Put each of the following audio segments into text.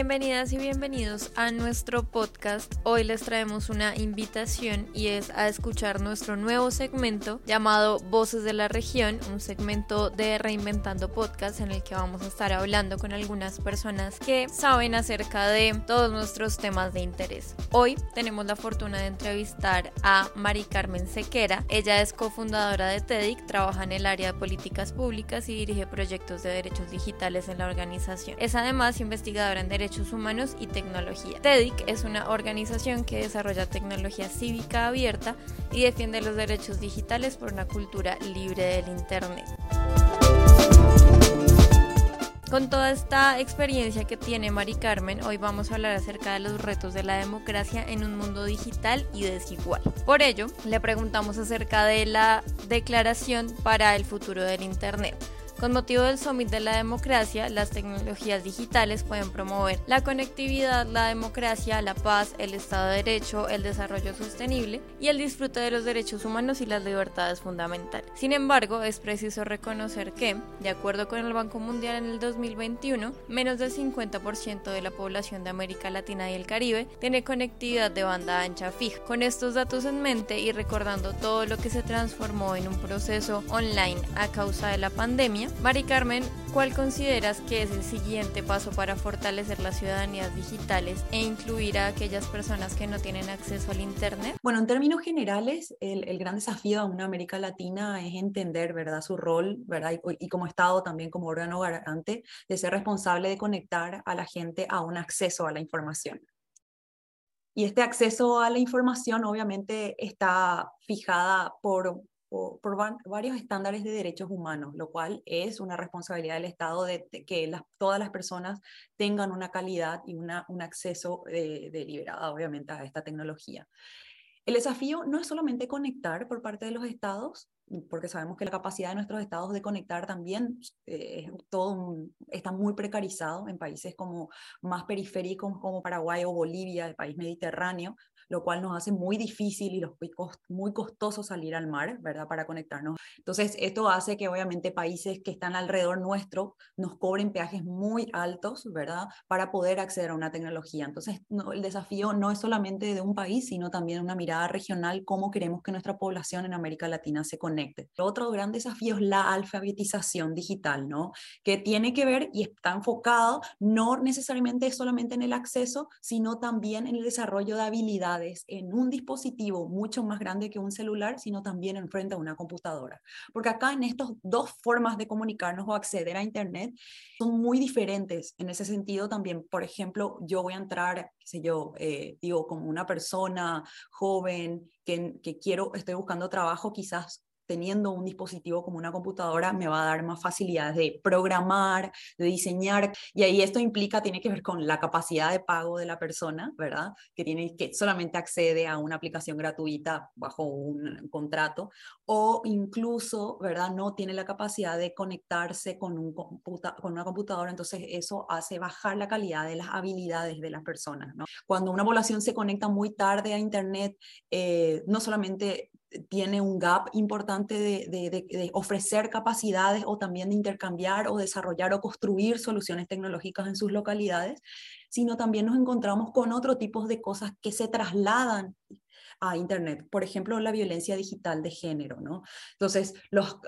Bienvenidas y bienvenidos a nuestro podcast. Hoy les traemos una invitación y es a escuchar nuestro nuevo segmento llamado Voces de la Región, un segmento de Reinventando Podcast en el que vamos a estar hablando con algunas personas que saben acerca de todos nuestros temas de interés. Hoy tenemos la fortuna de entrevistar a Mari Carmen Sequera. Ella es cofundadora de TEDIC, trabaja en el área de políticas públicas y dirige proyectos de derechos digitales en la organización. Es además investigadora en Derechos Humanos y Tecnología. TEDIC es una organización que desarrolla tecnología cívica abierta y defiende los derechos digitales por una cultura libre del Internet. Con toda esta experiencia que tiene Mari Carmen, hoy vamos a hablar acerca de los retos de la democracia en un mundo digital y desigual. Por ello, le preguntamos acerca de la Declaración para el Futuro del Internet con motivo del Summit de la Democracia, las tecnologías digitales pueden promover la conectividad, la democracia, la paz, el Estado de Derecho, el desarrollo sostenible y el disfrute de los derechos humanos y las libertades fundamentales. Sin embargo, es preciso reconocer que, de acuerdo con el Banco Mundial en el 2021, menos del 50% de la población de América Latina y el Caribe tiene conectividad de banda ancha fija. Con estos datos en mente y recordando todo lo que se transformó en un proceso online a causa de la pandemia, Mari Carmen, ¿cuál consideras que es el siguiente paso para fortalecer las ciudadanías digitales e incluir a aquellas personas que no tienen acceso al Internet? Bueno, en términos generales, el, gran desafío a una América Latina es entender, ¿verdad?, su rol, ¿verdad?, y, y como Estado también como órgano garante de ser responsable de conectar a la gente a un acceso a la información. Y este acceso a la información obviamente está fijada por por, varios estándares de derechos humanos, lo cual es una responsabilidad del Estado de, que todas las personas tengan una calidad y una, un acceso eh, deliberado, obviamente, a esta tecnología. El desafío no es solamente conectar por parte de los estados, porque sabemos que la capacidad de nuestros estados de conectar también eh, está muy precarizado en países como más periféricos como Paraguay o Bolivia, el país mediterráneo, lo cual nos hace muy difícil y los, muy costoso salir al mar, ¿verdad? Para conectarnos. Entonces, esto hace que obviamente países que están alrededor nuestro nos cobren peajes muy altos, ¿verdad? Para poder acceder a una tecnología. Entonces, no, el desafío no es solamente de un país, sino también una mirada regional, cómo queremos que nuestra población en América Latina se conecte. Otro gran desafío es la alfabetización digital, ¿no? Que tiene que ver y está enfocado no necesariamente solamente en el acceso, sino también en el desarrollo de habilidades en un dispositivo mucho más grande que un celular, sino también en frente a una computadora. Porque acá en estas dos formas de comunicarnos o acceder a Internet son muy diferentes. En ese sentido también, por ejemplo, yo voy a entrar, qué sé yo, eh, digo, como una persona joven que quiero, estoy buscando trabajo, quizás teniendo un dispositivo como una computadora me va a dar más facilidades de programar, de diseñar, y ahí esto implica, tiene que ver con la capacidad de pago de la persona, ¿verdad? Que tiene que solamente accede a una aplicación gratuita bajo un contrato, o incluso, ¿verdad? No tiene la capacidad de conectarse con, un computa con una computadora, entonces eso hace bajar la calidad de las habilidades de las personas, ¿no? Cuando una población se conecta muy tarde a Internet, eh, no solamente tiene un gap importante de, ofrecer capacidades o también de intercambiar o desarrollar o construir soluciones tecnológicas en sus localidades, sino también nos encontramos con otro tipo de cosas que se trasladan a Internet. Por ejemplo, la violencia digital de género, ¿no? Entonces, los,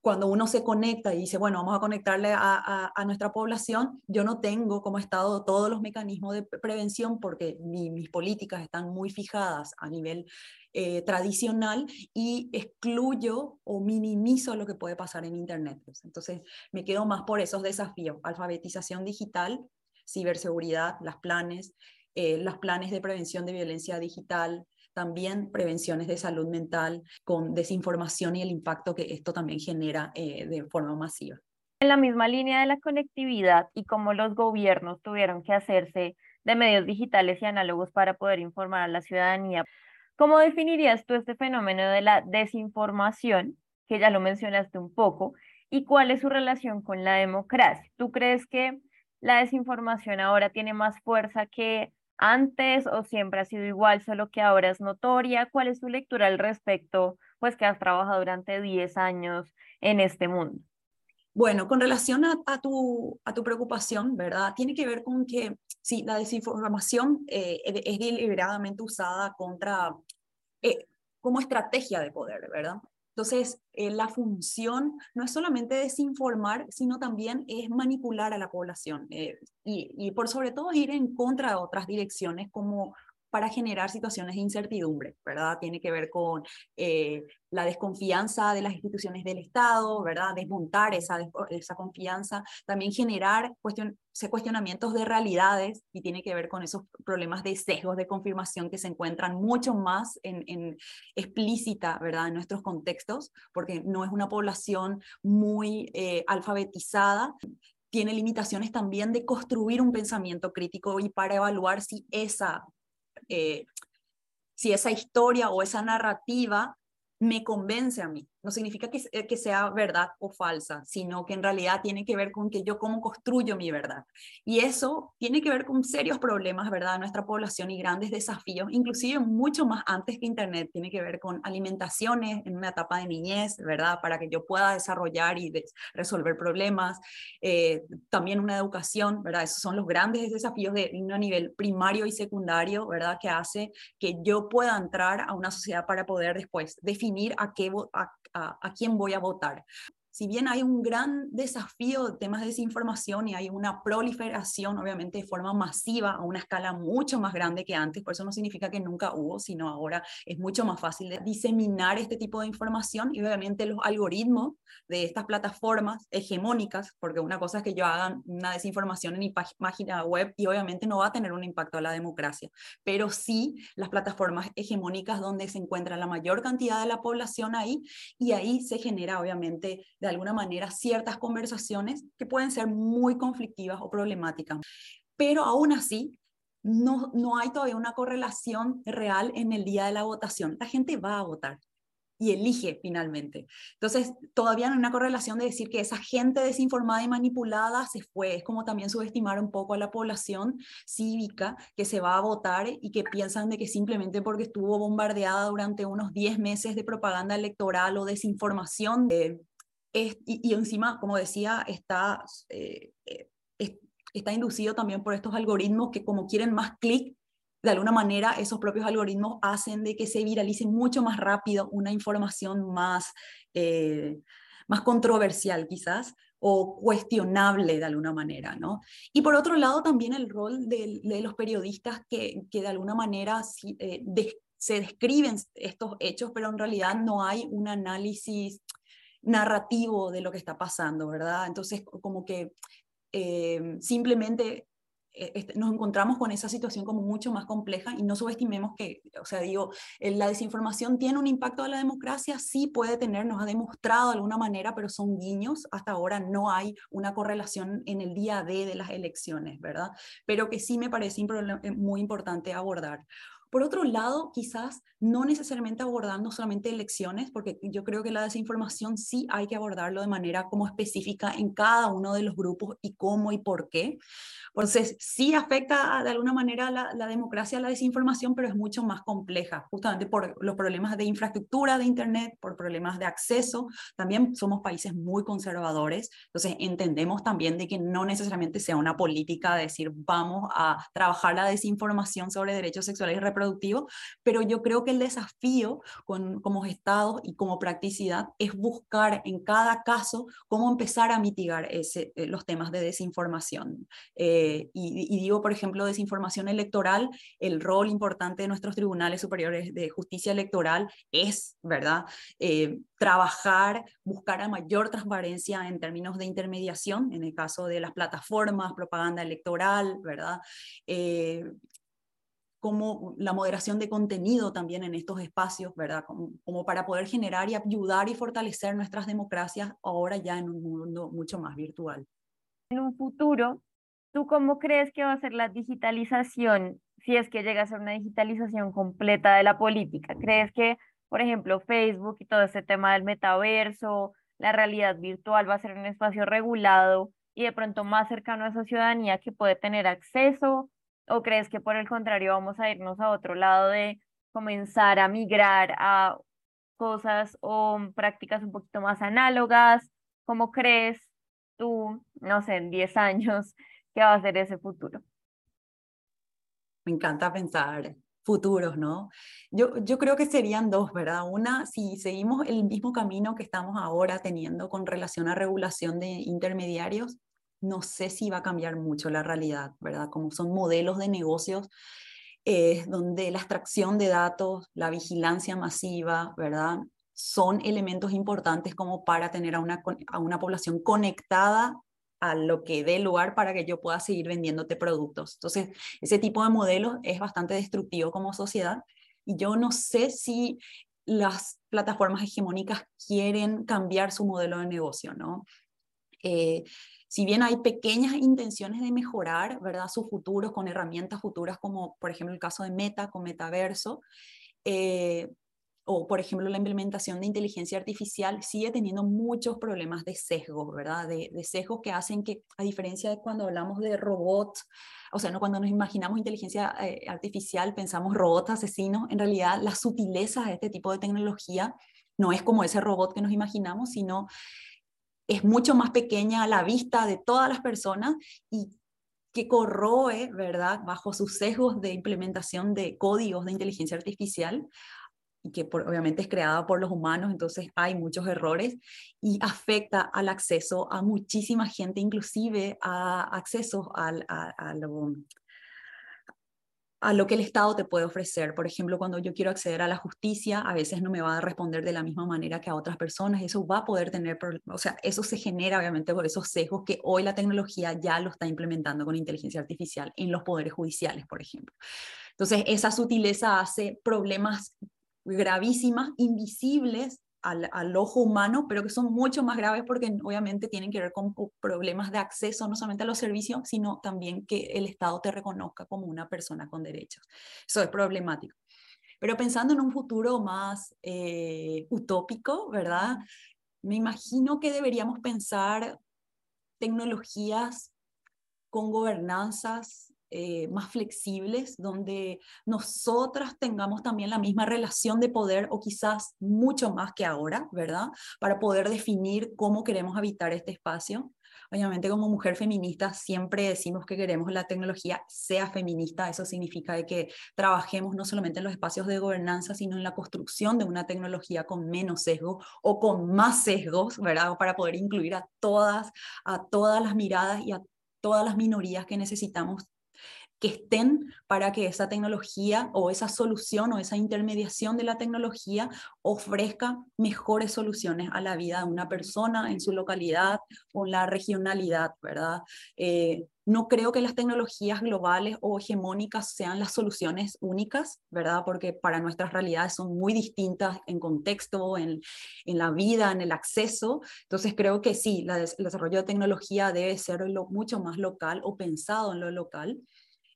cuando uno se conecta y dice, bueno, vamos a conectarle a, a, nuestra población, yo no tengo como Estado todos los mecanismos de prevención porque mis políticas están muy fijadas a nivel eh, tradicional y excluyo o minimizo lo que puede pasar en Internet. Entonces, me quedo más por esos desafíos, alfabetización digital, ciberseguridad, las planes, eh, los planes de prevención de violencia digital, también prevenciones de salud mental con desinformación y el impacto que esto también genera eh, de forma masiva. En la misma línea de la conectividad y cómo los gobiernos tuvieron que hacerse de medios digitales y análogos para poder informar a la ciudadanía, ¿cómo definirías tú este fenómeno de la desinformación, que ya lo mencionaste un poco, y cuál es su relación con la democracia? ¿Tú crees que la desinformación ahora tiene más fuerza que antes o siempre ha sido igual, solo que ahora es notoria? ¿Cuál es tu lectura al respecto, pues que has trabajado durante 10 años en este mundo? Bueno, con relación a, tu, a tu preocupación, ¿verdad? Tiene que ver con que, sí, la desinformación eh, es deliberadamente usada contra, eh, como estrategia de poder, ¿verdad? Entonces, eh, la función no es solamente desinformar, sino también es manipular a la población y, y, por sobre todo ir en contra de otras direcciones como para generar situaciones de incertidumbre, ¿verdad? Tiene que ver con eh, la desconfianza de las instituciones del Estado, ¿verdad? Desmontar esa, esa confianza, también generar cuestion, cuestionamientos de realidades y tiene que ver con esos problemas de sesgos de confirmación que se encuentran mucho más en, explícita, ¿verdad? En nuestros contextos, porque no es una población muy eh, alfabetizada tiene limitaciones también de construir un pensamiento crítico y para evaluar si esa eh, si esa historia o esa narrativa me convence a mí. No significa que, eh, que, sea verdad o falsa, sino que en realidad tiene que ver con que yo cómo construyo mi verdad. Y eso tiene que ver con serios problemas, ¿verdad?, de nuestra población y grandes desafíos, inclusive mucho más antes que Internet. Tiene que ver con alimentaciones en una etapa de niñez, ¿verdad?, para que yo pueda desarrollar y resolver problemas. Eh, también una educación, ¿verdad? Esos son los grandes desafíos de un nivel primario y secundario, ¿verdad?, que hace que yo pueda entrar a una sociedad para poder después definir a qué, a, a, quién voy a votar si bien hay un gran desafío de temas de desinformación y hay una proliferación, obviamente, de forma masiva a una escala mucho más grande que antes, por eso no significa que nunca hubo, sino ahora es mucho más fácil de diseminar este tipo de información y obviamente los algoritmos de estas plataformas hegemónicas, porque una cosa es que yo haga una desinformación en mi página web y obviamente no va a tener un impacto a la democracia, pero sí las plataformas hegemónicas donde se encuentra la mayor cantidad de la población ahí y ahí se genera obviamente de alguna manera ciertas conversaciones que pueden ser muy conflictivas o problemáticas. Pero aún así, no, no hay todavía una correlación real en el día de la votación. La gente va a votar y elige finalmente. Entonces, todavía no hay una correlación de decir que esa gente desinformada y manipulada se fue. Es como también subestimar un poco a la población cívica que se va a votar y que piensan de que simplemente porque estuvo bombardeada durante unos 10 meses de propaganda electoral o desinformación, de y, encima, como decía, está, eh, eh, está inducido también por estos algoritmos que como quieren más clic, de alguna manera esos propios algoritmos hacen de que se viralice mucho más rápido una información más, eh, más controversial quizás o cuestionable de alguna manera, ¿no? Y por otro lado también el rol de, los periodistas que, que, de alguna manera se describen estos hechos, pero en realidad no hay un análisis narrativo de lo que está pasando, ¿verdad? Entonces, como que eh, simplemente eh, nos encontramos con esa situación como mucho más compleja y no subestimemos que, o sea, digo, la desinformación tiene un impacto a la democracia, sí puede tener, nos ha demostrado de alguna manera, pero son guiños, hasta ahora no hay una correlación en el día D de las elecciones, ¿verdad? Pero que sí me parece eh, muy importante abordar. Por otro lado, quizás no necesariamente abordando solamente elecciones, porque yo creo que la desinformación sí hay que abordarlo de manera como específica en cada uno de los grupos y cómo y por qué. Entonces, sí afecta de alguna manera la, la democracia, la desinformación, pero es mucho más compleja, justamente por los problemas de infraestructura de Internet, por problemas de acceso. También somos países muy conservadores, entonces entendemos también de que no necesariamente sea una política de decir vamos a trabajar la desinformación sobre derechos sexuales y reproductivos, pero yo creo que el desafío como Estado y como practicidad es buscar en cada caso cómo empezar a mitigar eh, los temas de desinformación. Eh, y, digo, por ejemplo, desinformación electoral, el rol importante de nuestros tribunales superiores de justicia electoral es, ¿verdad?, eh, trabajar, buscar a mayor transparencia en términos de intermediación, en el caso de las plataformas, propaganda electoral, ¿verdad? Como la moderación de contenido también en estos espacios, ¿verdad? como, para poder generar y ayudar y fortalecer nuestras democracias ahora ya en un mundo mucho más virtual. En un futuro, ¿Tú cómo crees que va a ser la digitalización si es que llega a ser una digitalización completa de la política? ¿Crees que, por ejemplo, Facebook y todo este tema del metaverso, la realidad virtual va a ser un espacio regulado y de pronto más cercano a esa ciudadanía que puede tener acceso? ¿O crees que por el contrario vamos a irnos a otro lado de comenzar a migrar a cosas o prácticas un poquito más análogas? ¿Cómo crees tú, no sé, en 10 años, qué va a ser ese futuro? Me encanta pensar futuros, ¿no? Yo, yo creo que serían dos, ¿verdad? Una, si seguimos el mismo camino que estamos ahora teniendo con relación a regulación de intermediarios, no sé si va a cambiar mucho la realidad, ¿verdad? Como son modelos de negocios eh, donde la extracción de datos, la vigilancia masiva, ¿verdad? Son elementos importantes como para tener a una, a una población conectada a lo que dé lugar para que yo pueda seguir vendiéndote productos. Entonces, ese tipo de modelos es bastante destructivo como sociedad y yo no sé si las plataformas hegemónicas quieren cambiar su modelo de negocio, ¿no? Eh, si bien hay pequeñas intenciones de mejorar, ¿verdad? Sus futuros con herramientas futuras como, por ejemplo, el caso de Meta con Metaverso, eh, o por ejemplo la implementación de inteligencia artificial sigue teniendo muchos problemas de sesgo, ¿verdad? De, de sesgos que hacen que, a diferencia de cuando hablamos de robots, o sea, no cuando nos imaginamos inteligencia eh, artificial pensamos robots asesinos, en realidad la sutileza de este tipo de tecnología no es como ese robot que nos imaginamos, sino es mucho más pequeña a la vista de todas las personas y que corroe, ¿verdad?, bajo sus sesgos de implementación de códigos de inteligencia artificial y que obviamente es creada por los humanos, entonces hay muchos errores y afecta al acceso a muchísima gente, inclusive a acceso al, a lo que el Estado te puede ofrecer. Por ejemplo, cuando yo quiero acceder a la justicia, a veces no me va a responder de la misma manera que a otras personas. Eso va a poder tener, o sea, eso se genera obviamente por esos sesgos que hoy la tecnología ya lo está implementando con inteligencia artificial en los poderes judiciales, por ejemplo. Entonces, esa sutileza hace problemas gravísimas, invisibles al, ojo humano, pero que son mucho más graves porque obviamente tienen que ver con problemas de acceso no solamente a los servicios, sino también que el Estado te reconozca como una persona con derechos. Eso es problemático. Pero pensando en un futuro más eh, utópico, ¿verdad? Me imagino que deberíamos pensar tecnologías con gobernanzas eh, más flexibles, donde nosotras tengamos también la misma relación de poder o quizás mucho más que ahora, ¿verdad? Para poder definir cómo queremos habitar este espacio. Obviamente como mujer feminista siempre decimos que queremos la tecnología sea feminista, eso significa que trabajemos no solamente en los espacios de gobernanza, sino en la construcción de una tecnología con menos sesgo o con más sesgos, ¿verdad? Para poder incluir a todas, a todas las miradas y a todas las minorías que necesitamos que estén para que esa tecnología o esa solución o esa intermediación de la tecnología ofrezca mejores soluciones a la vida de una persona en su localidad o en la regionalidad, ¿verdad? Eh, no creo que las tecnologías globales o hegemónicas sean las soluciones únicas, ¿verdad? Porque para nuestras realidades son muy distintas en contexto, en, en la vida, en el acceso. Entonces creo que sí, la el desarrollo de tecnología debe ser lo, mucho más local o pensado en lo local.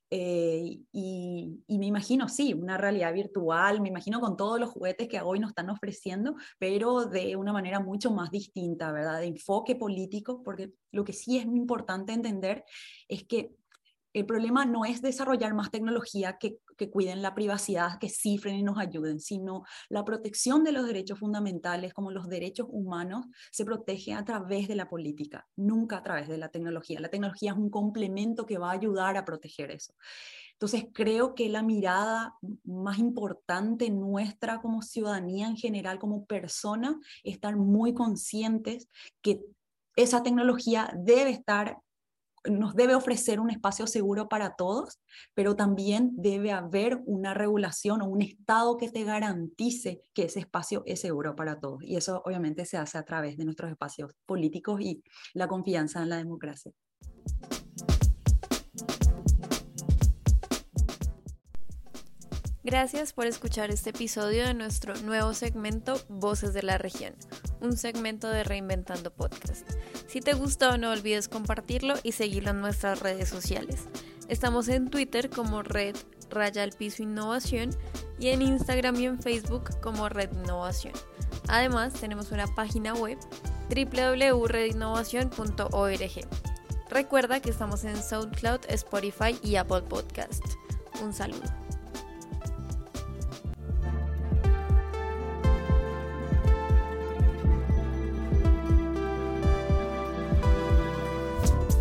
Eh, y, me imagino, sí, una realidad virtual, me imagino con todos los juguetes que hoy nos están ofreciendo, pero de una manera mucho más distinta, ¿verdad? De enfoque político, porque lo que sí es importante entender es que el problema no es desarrollar más tecnología que, cuiden la privacidad, que cifren y nos ayuden, sino la protección de los derechos fundamentales como los derechos humanos se protege a través de la política, nunca a través de la tecnología. La tecnología es un complemento que va a ayudar a proteger eso. Entonces creo que la mirada más importante nuestra como ciudadanía en general, como persona, estar muy conscientes que esa tecnología debe estar nos debe ofrecer un espacio seguro para todos, pero también debe haber una regulación o un Estado que te garantice que ese espacio es seguro para todos. Y eso obviamente se hace a través de nuestros espacios políticos y la confianza en la democracia. Gracias por escuchar este episodio de nuestro nuevo segmento Voces de la Región, un segmento de Reinventando Podcast. Si te gustó, no olvides compartirlo y seguirlo en nuestras redes sociales. Estamos en Twitter como Red Raya al Piso Innovación y en Instagram y en Facebook como Red Innovación. Además, tenemos una página web www.redinnovación.org. Recuerda que estamos en SoundCloud, Spotify y Apple Podcast. Un saludo.